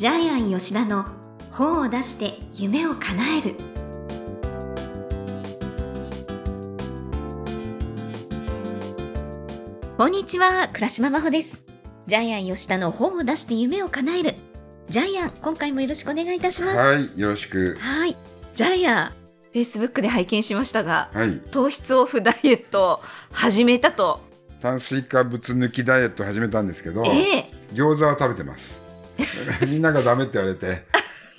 ジャイアン吉田の本を出して夢を叶える。こんにちは倉島真帆です。ジャイアン吉田の本を出して夢を叶える。ジャイアン今回もよろしくお願いいたします。はい、よろしく。はい。ジャイアンフェイスブックで拝見しましたがはい、糖質オフダイエットを始めたと。炭水化物抜きダイエット始めたんですけど、ええ。餃子は食べてます。みんながダメって言われて、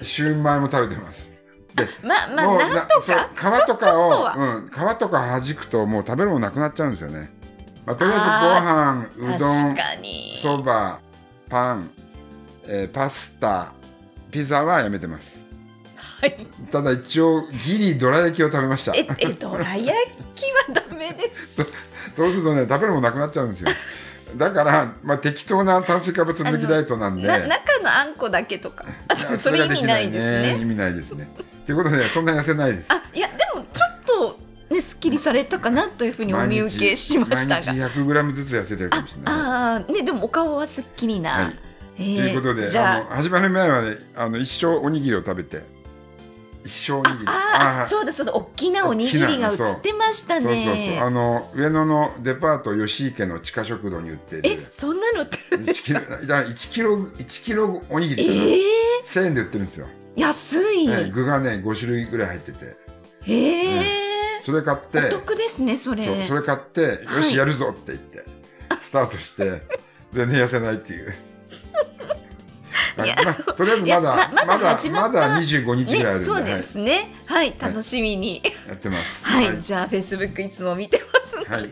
シューマイも食べてます。で、ままもうあなんとか皮とかを、はうん、皮とか弾くともう食べるものなくなっちゃうんですよね。まあ、とりあえずご飯、うど確ん、かにそば、パン、えーパスタ、ピザはやめてます。はいただ一応ギリどら焼きを食べました。ええどら焼きはダメです そうするとね、食べるものなくなっちゃうんですよ。だから、まあ、適当な炭水化物抜きダイエットなんで。な中のあんこだけとかあそそれ意味ないですね意味ないですね。ということで、そんな痩せないです。あいやでもちょっとねすっきりされたかなというふうにお見受けしましたが毎日100グラムずつ痩せてるかもしれない。ああねでもお顔はすっきりな、はいえーということで、じゃあの始まる前はね、あの一生おにぎりを食べて。一生おにぎり。ああーそうだそうだ大きなおにぎりが映ってましたそうそうそう、ねあの上野のデパート吉池の地下食堂に売ってえる。そんなの売ってるんで1すキロ、かだから1キロ、1キロおにぎりかな。ええ1000円で売ってるんですよ。安い、はい具がね、5種類ぐらい入ってて。へえ、それ買って、お得ですねそれそれ買って、よはいし、やるぞって言って、スタートして、全然痩せないっていう。いやまあ、とりあえずまだ、ままだまだ、始まったまだ25日ぐらいあるんで、そうですねはい、楽しみにはいやってます。はい、はい。じゃあフェイスブックいつも見てますので、はい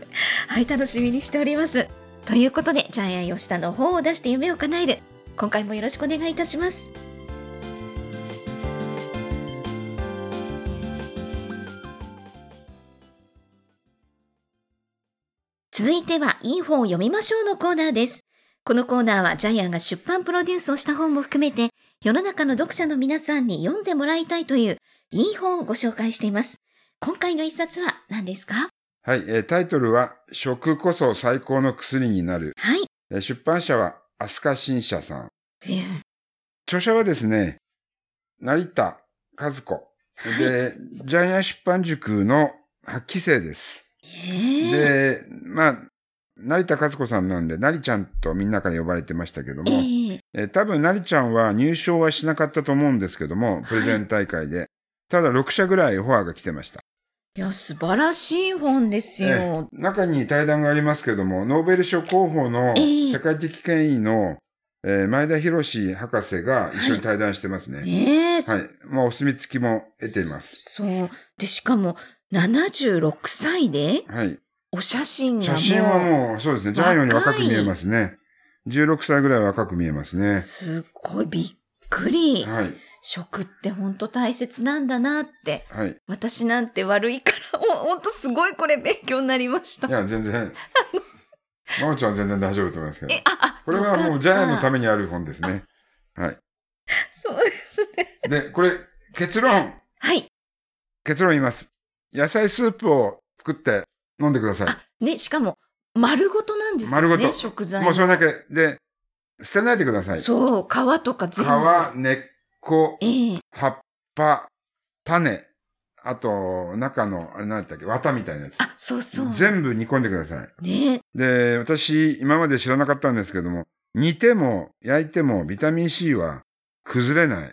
はい、楽しみにしております。ということで、ジャイアン吉田の本を出して夢を叶える。今回もよろしくお願いいたします。続いては、いい本を読みましょうのコーナーです。このコーナーはジャイアンが出版プロデュースをした本も含めて、世の中の読者の皆さんに読んでもらいたいという、いい本をご紹介しています。今回の一冊は何ですか？はい、えータイトルは、食こそ最高の薬になる。はい。えー出版社は、飛鳥新社さん。ええ著者はですね、成田和子。で、ジャイアン出版塾の8期生です。ええで、まあ、成田和子さんなんで、成ちゃんとみんなから呼ばれてましたけども、えええー多分成ちゃんは入賞はしなかったと思うんですけども、プレゼン大会で。ただ6社ぐらいオファーが来てました。いや、素晴らしい本ですえよ。ー中に対談がありますけども、ノーベル賞候補のええ世界的権威の、えー前田博士博士が一緒に対談してますね。ねえ、はい。まあ、お墨付きも得ています。そう。で、しかも、76歳で、はい。お写真がもう、写真はもう、そうですね。ジャイアンより若く見えますね。16歳ぐらい若く見えますね。すっごいびっくり。はい。食って本当大切なんだなって。はい。私なんて悪いから、もう本当すごいこれ勉強になりましたい。や、全然。まおちゃんは全然大丈夫と思いますけどえ。、あ、あ、これはもうジャイアンのため。めにある本ですね。はい。そうですね。で、これ、結論。はい。結論言います。野菜スープを作って飲んでくださあ、ね、しかも、丸ごとなんですよね。丸ごとい。食材もうそれだけで、捨てないでください。皮、そう、皮とか全部。根っこ、ええ葉っぱ、種、あと、中の、あれ何だったっけ、綿みたいなやつ。あ、そうそう。全部煮込んでください。ねで、私、今まで知らなかったんですけども、煮ても焼いてもビタミン C は崩れない。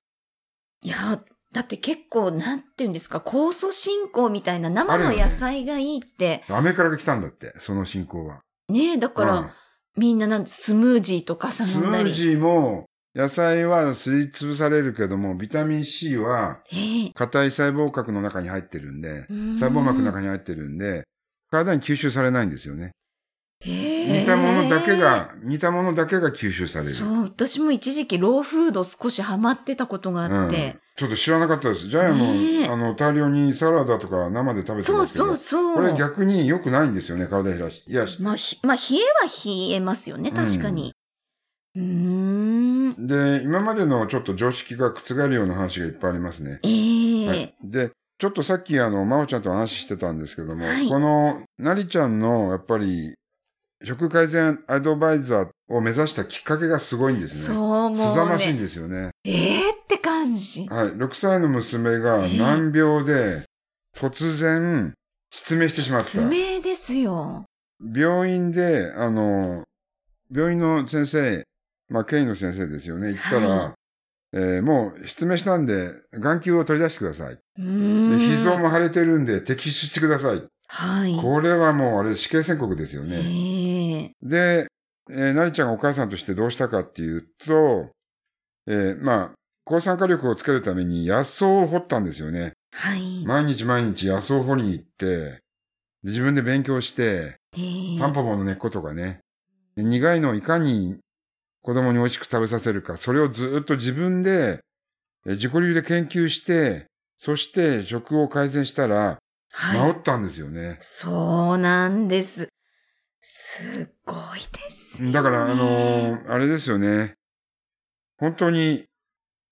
いや、だって結構、なんていうんですか、酵素進行みたいな生の野菜がいいって。アメリカから来たんだって、その進行は。ねだから、うんみんななんてスムージーとかさス飲んだり。ムージーも、野菜はすりつぶされるけども、ビタミン C はええ硬い細胞核の中に入ってるんで、うん細胞膜の中に入ってるんで、体に吸収されないんですよね。似たものだけが、似たものだけが吸収される。そう、私も一時期ローフード少しハマってたことがあって。うんちょっと知らなかったです。ジャイアンあの、大量にサラダとか生で食べてそうますけど、そうそう。これ逆に良くないんですよね、体冷やし。いや、まあ、ひまあ、冷えは冷えますよね、確かに。うーん。で、今までのちょっと常識が覆るような話がいっぱいありますね。ええはい。で、ちょっとさっきあの、まおちゃんと話してたんですけども、はいこの、なりちゃんの、やっぱり、食改善アドバイザーっを目指したきっかけがすごいんですね。そう、もすざましいんうね。ですよね。ええって感じ。はい。6歳の娘が難病で突然失明してしまった。失明ですよ。病院で、あの、病院の先生、まあ、権威の先生ですよね。行ったら、はえーもう失明したんで、眼球を取り出してください。うーん。で脾臓も腫れてるんで摘出してください。はい。これはもうあれ死刑宣告ですよね。ええで、えー、なりちゃんがお母さんとしてどうしたかっていうと、えーまあ、抗酸化力をつけるために野草を掘ったんですよね。はい。毎日毎日野草を掘りに行って、で自分で勉強して、ええタンポポの根っことかね。で苦いのをいかに子供に美味しく食べさせるか、それをずっと自分で、え自己流で研究して、そして食を改善したら、はい。治ったんですよね。そうなんです。すごいですよね。だから、あのーあれですよね。本当に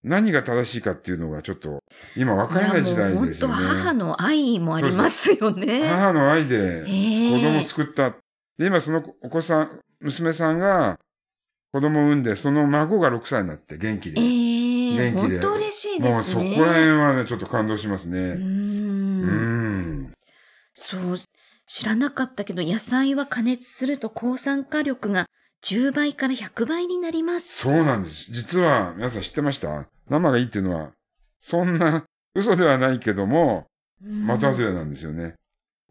何が正しいかっていうのがちょっと今分からない時代ですよいやもう本当母ね。の愛もありますよね。母の愛でえ子供をえ救った。で、今そのお子さん、娘さんが子供を産んで、その孫が6歳になって元気で。ええ元気で本当嬉しいでもうそこすね。ら辺はね、ちょっと感動しますうね。うん。そう、知らなかったけど、野菜は加熱すると抗酸化力が10倍から100倍になります。そうなんです。実は皆さん知ってました？生がいいっていうのは、そんな 嘘ではないけども、うん的外れなんですよね。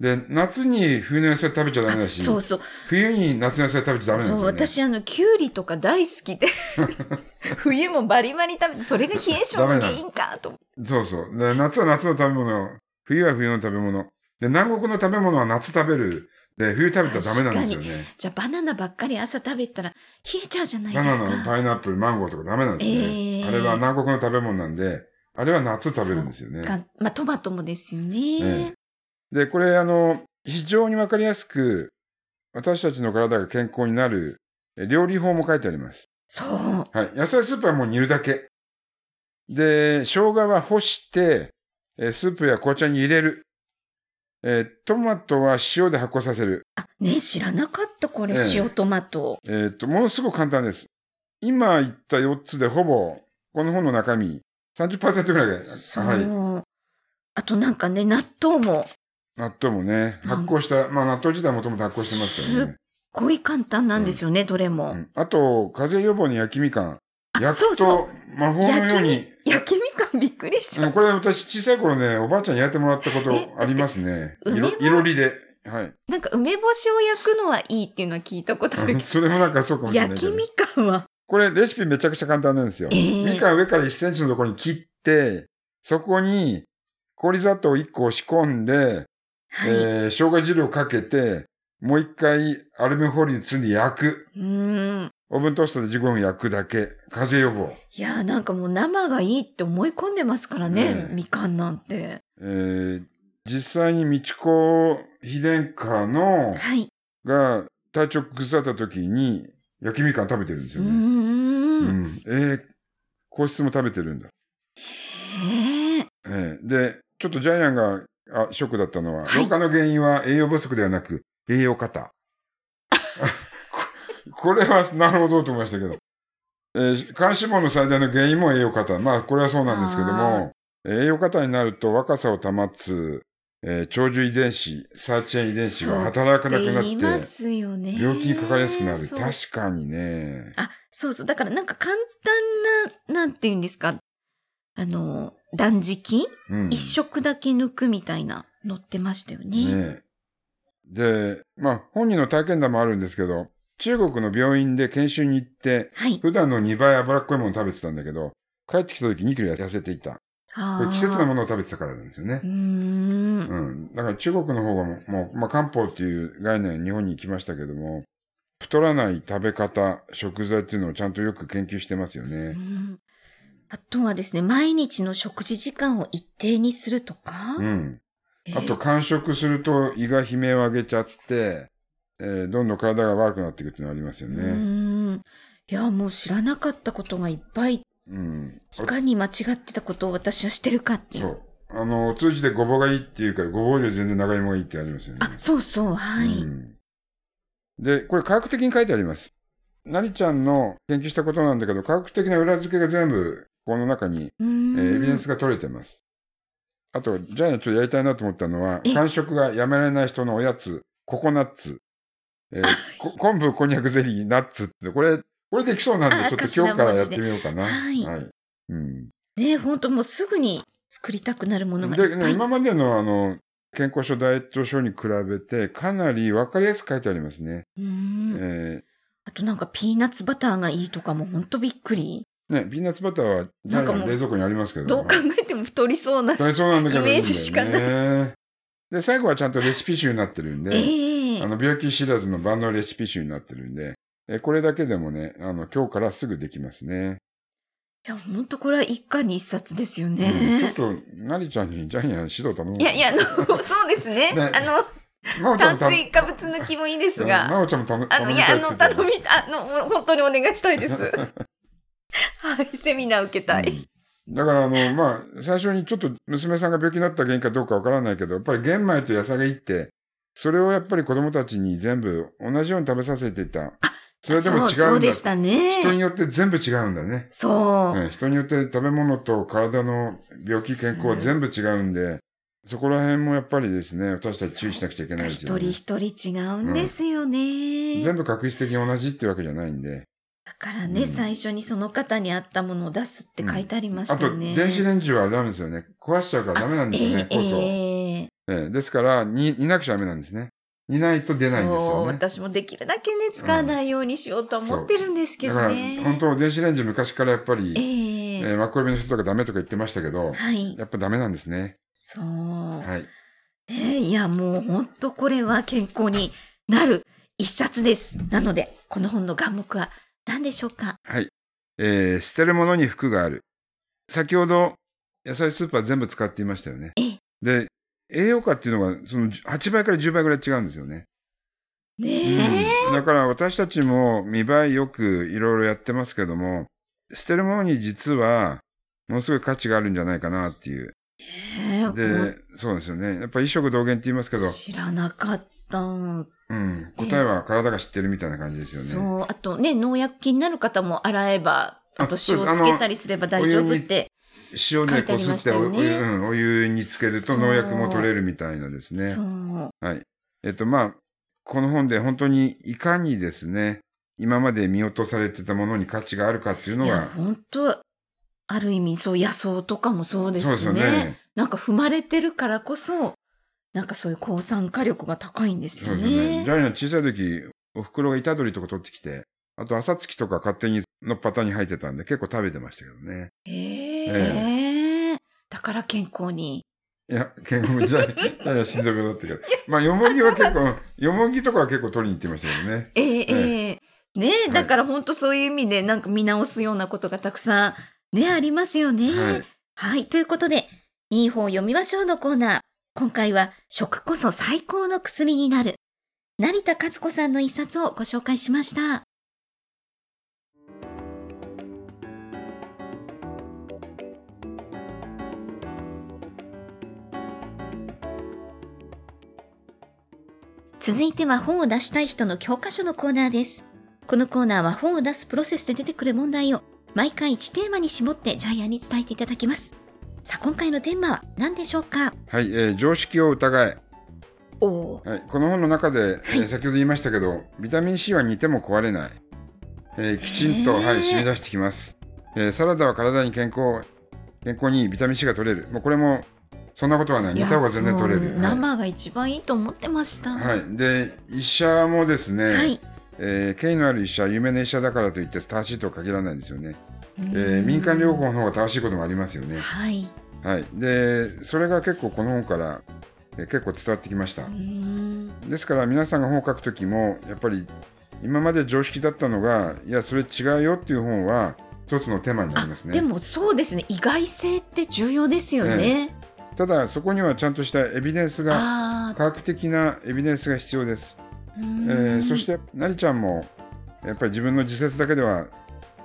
で、夏に冬の野菜食べちゃダメだし、そうそう。冬に夏の野菜食べちゃダメなんですそう、よね。私あの、きゅうりとか大好きで、冬もバリバリ食べて、それが冷え性の原因かと。そうそう。で夏は夏の食べ物、冬は冬の食べ物。で、南国の食べ物は夏食べる。で、冬食べたらダメなんですよね。じゃあバナナばっかり朝食べたら冷えちゃうじゃないバナナ、ですか。パイナップル、マンゴーとかダメなんですね。ええあれは南国の食べ物なんで、あれは夏食べるんですよね。かまあトマトもですよね。えで、これあの、非常にわかりやすく、私たちの体が健康になるえ料理法も書いてあります。そう。はい。野菜スープはもう煮るだけ。で、生姜は干して、えースープや紅茶に入れる。えートマトは塩で発酵させる。あ、ね知らなかったこれ、ええ塩トマト。えっ、と、ものすごく簡単です。今言った4つでほぼ、この本の中身、30%ぐらいが。はい。あとなんかね、納豆も、納豆もね、発酵した、まあ納豆自体もともと発酵してますからね。こういう簡単なんですよね、どれも。うんあと、風邪予防に焼きみかん。あ焼くと魔法のように。、焼きみかんびっくりしちゃう。うんこれ私小さい頃ね、おばあちゃんに焼いてもらったことありますね。え梅色、はいろりで。はい。なんか梅干しを焼くのはいいっていうのは聞いたことあるけ それもなんかそうかもど、しれない。焼きみかんは？これレシピめちゃくちゃ簡単なんですよ。ええみかん上から1センチのところに切って、そこに氷砂糖1個押し込んで、はい。えー、生姜汁をかけて、もう一回アルミホイルに包んで焼く。うーん。オーブントーストで15分焼くだけ。風邪予防。いやーなんかもう生がいいって思い込んでますからね、みかんなんて。えー、実際に美智子秘伝家の、はい。が体調崩された時に焼きみかん食べてるんですよね。うーん。うん。えー、皇室も食べてるんだ。へえ。えーで、ちょっとジャイアンがあショックだったのは、はい老化の原因は栄養不足ではなく、栄養過多。こ これはなるほどと思いましたけど。えー、肝脂肪の最大の原因も栄養過多。まあ、これはそうなんですけども、栄養過多になると若さを保つ、えー長寿遺伝子、サーチェン遺伝子が働かなくなって、すよね。病気にかかりやすくなる。確かにね。あ、そうそう。だからなんか簡単な、なんて言うんですか。あの、断食、うん。一食だけ抜くみたいな載ってましたよね。ねで、まあ、本人の体験談もあるんですけど、中国の病院で研修に行って、はい。普段の2倍脂っこいものを食べてたんだけど、帰ってきた時2キロ痩せていた。これ季節のものを食べてたからなんですよねうー。ん。うん。だから中国の方がもう、まあ、漢方っていう概念日本に行きましたけども、太らない食べ方、食材っていうのをちゃんとよく研究してますようね。んあとはですね、毎日の食事時間を一定にするとか。うん。えーあと、間食すると胃が悲鳴を上げちゃって、えーどんどん体が悪くなっていくっていうのがありますようね。いや、もう知らなかったことがいっぱい、うん。いかに間違ってたことを私はしてるかっていう。そう。あの、通じてごぼうがいいっていうか、ごぼうより全然長芋がいいってありますよね。あ、そうそう、はい。うんで、これ科学的に書いてあります。なりちゃんの研究したことなんだけど、科学的な裏付けが全部、この中に、えーエビデンスが取れてます。あと、ジャイアンちょっとやりたいなと思ったのはえ、間食がやめられない人のおやつ、ココナッツ、えーこ昆布、こんにゃくゼリー、ナッツって、これ、これできそうなんあで、ちょっと今日からやってみようかな。はいはい。うん。ね本当もうすぐに作りたくなるものがいっで、ぱい。ね、今までのあの、健康書、ダイエット書に比べて、かなりわかりやすく書いてありますね。うーんえあとなんかピーナッツバターがいいとかも本当びっくり。ーね、ピーナッツバターは、ジャイアンの冷蔵庫にありますけど。どう考えても太りそうな。大そうなんだけど、イメージしかない。で、最後はちゃんとレシピ集になってるんで、ええあの、病気知らずの万能レシピ集になってるんで、えこれだけでもね、あの、今日からすぐできますね。いや、本当これは一家に一冊ですようんちね。ょっと、なりちゃんにジャイアン指導頼む。いやいや、あの、そうですね。ねあの、炭水化物抜きもいいですまが。おちゃんも頼むあの、いや、あの、頼みあの、本当にお願いしたいです。はい、セミナー受けたい。うんだから、あの、まあ、最初にちょっと娘さんが病気になった原因かどうかわからないけど、やっぱり玄米と野菜がいいって、それをやっぱり子供たちに全部同じように食べさせていた。それでも違うんだ。そう、そうでした人にね。よって全部違うんだね。そう。ね人によって食べ物と体の病気、健康は全部違うんで、そこら辺もやっぱりですね、私たち注意しなくちゃいけないですよね。一人一人違うんですよね。全部確実的に同じってわけじゃないんで。だからね、うん最初にその方に合ったものを出すって書いてありましあと、たよね。電子レンジはダメですよね。壊しちゃうからダメなんですよね、ええこそ。ええええですから、に、煮なくちゃダメなんですね。煮ないと出ないんですそうよね。私もできるだけね、使わないようにしようと思ってるんですけだから、どね。本当電子レンジ昔からやっぱり、えええーマッコリの人とかダメとか言ってましたけど、はい。やっぱダメなんですね。そう。はい。ねいや、もう本当これは健康になる一冊です。なので、この本の眼目は何でしょうか？はい。えー捨てるものに服がある。先ほど、野菜スーパー全部使っていましたよね。ええで、栄養価っていうのが、その8倍から10倍ぐらい違うんですよね。ねえ。うんだから私たちも見栄えよくいろいろやってますけども、捨てるものに実は、ものすごい価値があるんじゃないかなっていう。ねえもでう、そうですよね。やっぱ一食同源って言いますけど、知らなかった。うん、答えは体が知ってるみたいな感じですよね。そう。あとね、農薬気になる方も洗えば、あと塩つけたりすれば大丈夫って。塩書いてありでこすってお湯,、うん、お湯につけると農薬も取れるみたいなですね。はい。えっと、まあ、この本で本当にいかにですね、今まで見落とされてたものに価値があるかっていうのいやが、、本当ある意味、そう、野草とかもそうですしね。ね。なんか踏まれてるからこそ、なんかそういう抗酸化力が高いんですよそうですね。ねジ。ャイアン小さい時、お袋が板取りとか取ってきて、あと朝月とか勝手にのっパタに入ってたんで結構食べてましたけどね。へえ。だから健康に。いや、健康じゃ、ジャイアン心臓病だったけど。まあ、よもぎは結構、よもぎとかは結構取りに行ってましたけどね。ええええねえ、はいだから本当そういう意味でなんか見直すようなことがたくさんね、ありますよね。はい。はい。ということで、いい本を読みましょうのコーナー。今回は、食こそ最高の薬になる。成田勝子さんの一冊をご紹介しました。続いては本を出したい人の教科書のコーナーです。このコーナーは本を出すプロセスで出てくる問題を毎回1テーマに絞ってジャイアンに伝えていただきます。さあ、今回のテーマは何でしょうか？はい、えー常識を疑え。おおー。はい、この本の中で、えー先ほど言いましたけど、ビタミン C は煮ても壊れない。えーきちんと、はい、染み出してきます。えーサラダは体に健康、健康にいいビタミン C が取れる。もうこれも、そんなことはない。煮た方が全然取れる。生が一番いいと思ってました。はい。はい。で、医者もですね、はい。えー権威のある医者、有名な医者だからといって正しいとは限らないんですよね。ええー民間療法の方が正しいこともありますよね。はい。はい。で、それが結構この本から、えー結構伝わってきましたですから皆さんが本を書くときも、やっぱり今まで常識だったのが、いや、それ違うよっていう本は、一つのテーマになりますね。でもそうですね。意外性って重要ですよね。ただ、そこにはちゃんとしたエビデンスが。科学的なエビデンスが必要です。えーそして、なりちゃんも、やっぱり自分の自説だけでは、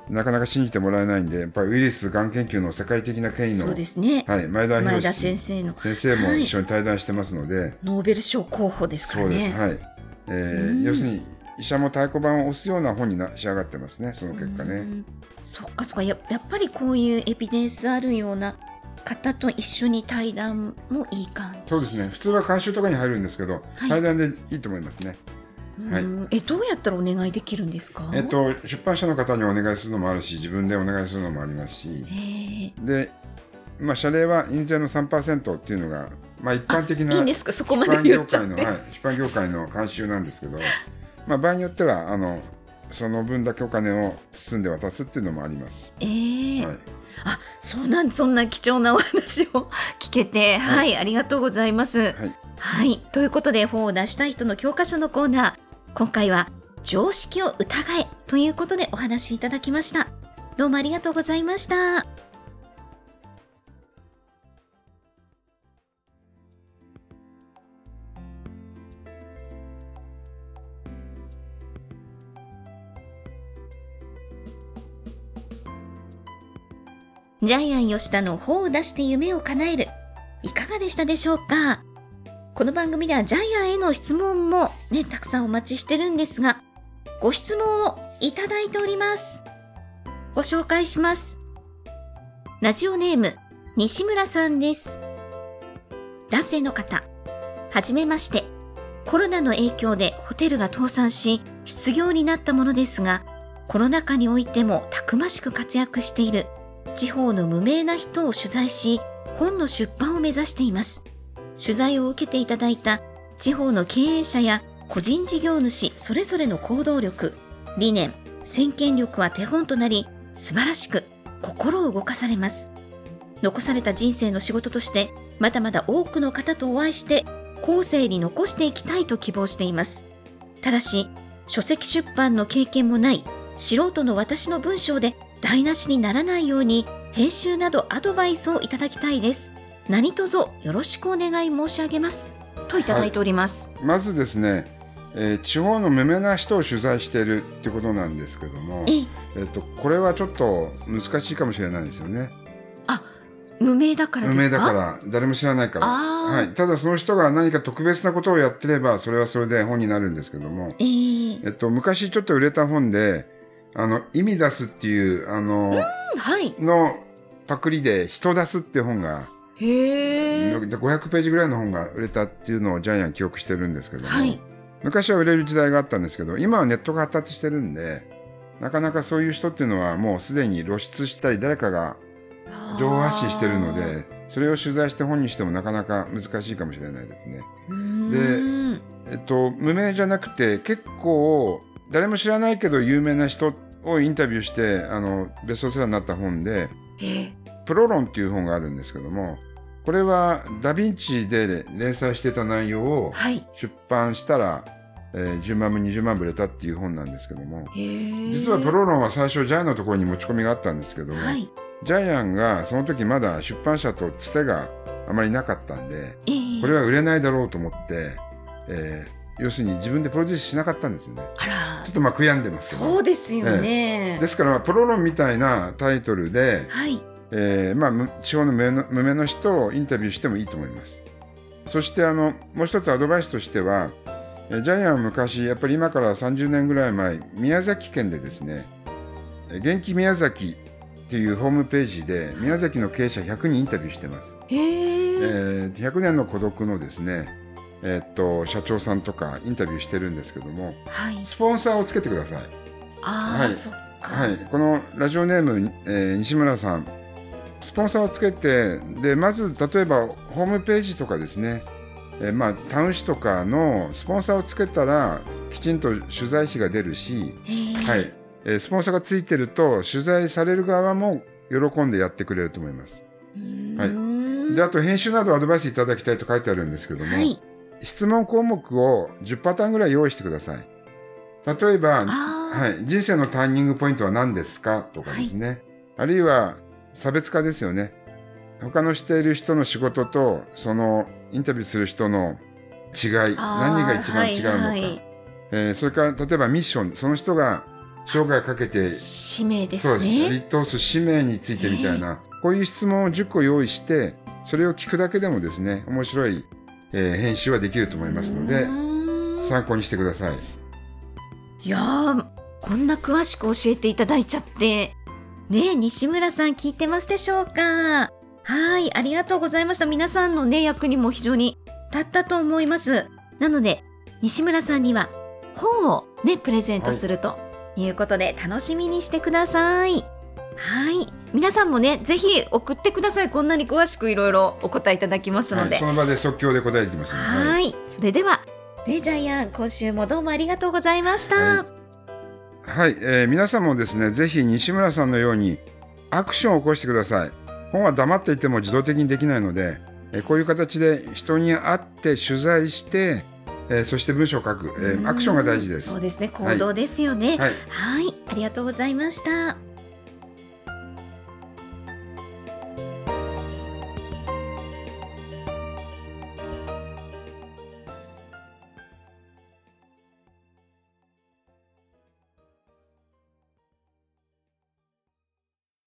なかなか信じてもらえないんで、やっぱりウイルスがん研究の世界的な権威の、そうですね。はい、前田前田博先生の先生も一緒に対談してますので、ノーベル賞候補ですかそうです。らね。はい。えーうん要するに、医者も太鼓判を押すような本にな仕上がってますね、その結果ね。うんそっかそっかややっぱりこういうエビデンスあるような方と一緒に対談もいい感じ。そうですね。普通は監修とかに入るんですけど、はい。対談でいいと思いますね。はい。うんえどうやったらお願いできるんですか？えっと、出版社の方にお願いするのもあるし、自分でお願いするのもありますし、で、まあ、謝礼は印税の3%っていうのが、まあ、一般的な出版業界の、はい、出版業界の慣習なんですけど、まあ、場合によってはあのその分だけお金を包んで渡すっていうのもあります。ええはい、あそうなんそんな貴重なお話を 聞けて。はい、ありがとうございます。はい、はい。ということで本を出したい人の教科書のコーナー。今回は常識を疑えということでお話しいただきました。どうもありがとうございましたジャイアン吉田の本を出して夢を叶えるいかがでしたでしょうか？この番組ではジャイアンへの質問もね、たくさんお待ちしてるんですが、ご質問をいただいております。ご紹介します。ラジオネーム、西村さんです。男性の方、はじめまして。コロナの影響でホテルが倒産し、失業になったものですが、コロナ禍においてもたくましく活躍している地方の無名な人を取材し、本の出版を目指しています。取材を受けていただいた地方の経営者や個人事業主それぞれの行動力、理念、先見力は手本となり、素晴らしく心を動かされます。残された人生の仕事として、まだまだ多くの方とお会いして、後世に残していきたいと希望しています。ただし、書籍出版の経験もない素人の私の文章で台無しにならないように編集などアドバイスをいただきたいです。何卒よろしくお願い申し上げます。といただいております。まずですね、えー地方の無名な人を取材しているってことなんですけども、ええ、えっと、これはちょっと難しいかもしれないですよね。無名だからですか？無名だから誰も知らないから。あーはい、ただその人が何か特別なことをやってればそれはそれで本になるんですけども、えええっと、昔ちょっと売れた本であの意味出すっていうあのはい。のパクリで人出すって本がへえ。500ページぐらいの本が売れたっていうのをジャイアン記憶してるんですけども、はい。昔は売れる時代があったんですけど今はネットが発達してるんでなかなかそういう人っていうのはもうすでに露出したり誰かが情報発信してるのでそれを取材して本にしてもなかなか難しいかもしれないですね。うーん。えっと、無名じゃなくて結構誰も知らないけど有名な人をインタビューしてあのベストセラーになった本でええ。「プロ論」っていう本があるんですけどもこれはダ・ヴィンチで連載してた内容をはい。出版したら、えー10万部20万部売れたっていう本なんですけども。実はプロ論は最初ジャイアンのところに持ち込みがあったんですけども、はい。ジャイアンがその時まだ出版社とつてがあまりなかったんでええ。これは売れないだろうと思って、えー要するに自分でプロデュースしなかったんですよね。あらちょっ。とまあ悔やんでますそうですよね。ですから、まあプロ論みたいなタイトルで、はい。えーまあ、む地方の無名の無名の人をインタビューしてもいいと思います。そしてあのもう一つアドバイスとしては、えージャイアンは昔やっぱり今から30年ぐらい前宮崎県でですねえー元気宮崎っていうホームページで宮崎の経営者100人インタビューしてます。へえ。えー100年の孤独のですね、えーっと社長さんとかインタビューしてるんですけどもはい。スポンサーをつけてください。ああ、はいそっか。はい、このラジオネーム、えー西村さんスポンサーをつけてでまず例えばホームページとかですね、えーまあ、タウン誌とかのスポンサーをつけたらきちんと取材費が出るし。はいえースポンサーがついてると取材される側も喜んでやってくれると思います。はいであと編集などアドバイスいただきたいと書いてあるんですけども、はい。質問項目を10パターンぐらい用意してください。例えば。はい、人生のターニングポイントは何ですかとかですね、あるいは差別化ですよね。他のしている人の仕事とそのインタビューする人の違い何が一番違うのか、はいはい。えーそれから例えばミッション。その人が生涯かけて使命でそうですすね。立通す使命についてみたいな、こういう質問を10個用意してそれを聞くだけでもですね面白い、えー編集はできると思いますので参考にしてください。いやー、こんな詳しく教えていただいちゃって。ねえ、西村さん聞いてますでしょうか？はい、ありがとうございました。皆さんのね、役にも非常に立ったと思います。なので、西村さんには本をね、プレゼントするということで、楽しみにしてください。はい。皆さんもね、ぜひ送ってください。こんなに詳しくいろいろお答えいただきますので。はいその場で即興で答えてきますね。はいはい。それでは、ね、ジャイアン、今週もどうもありがとうございました。ははい、えー皆さんもですね、ぜひ西村さんのようにアクションを起こしてください。本は黙っていても自動的にできないので、えーこういう形で人に会って取材して、えーそして文章を書く、えーアクションが大事です。そうですね、行動ですよね。はい、はい、ありがとうございました。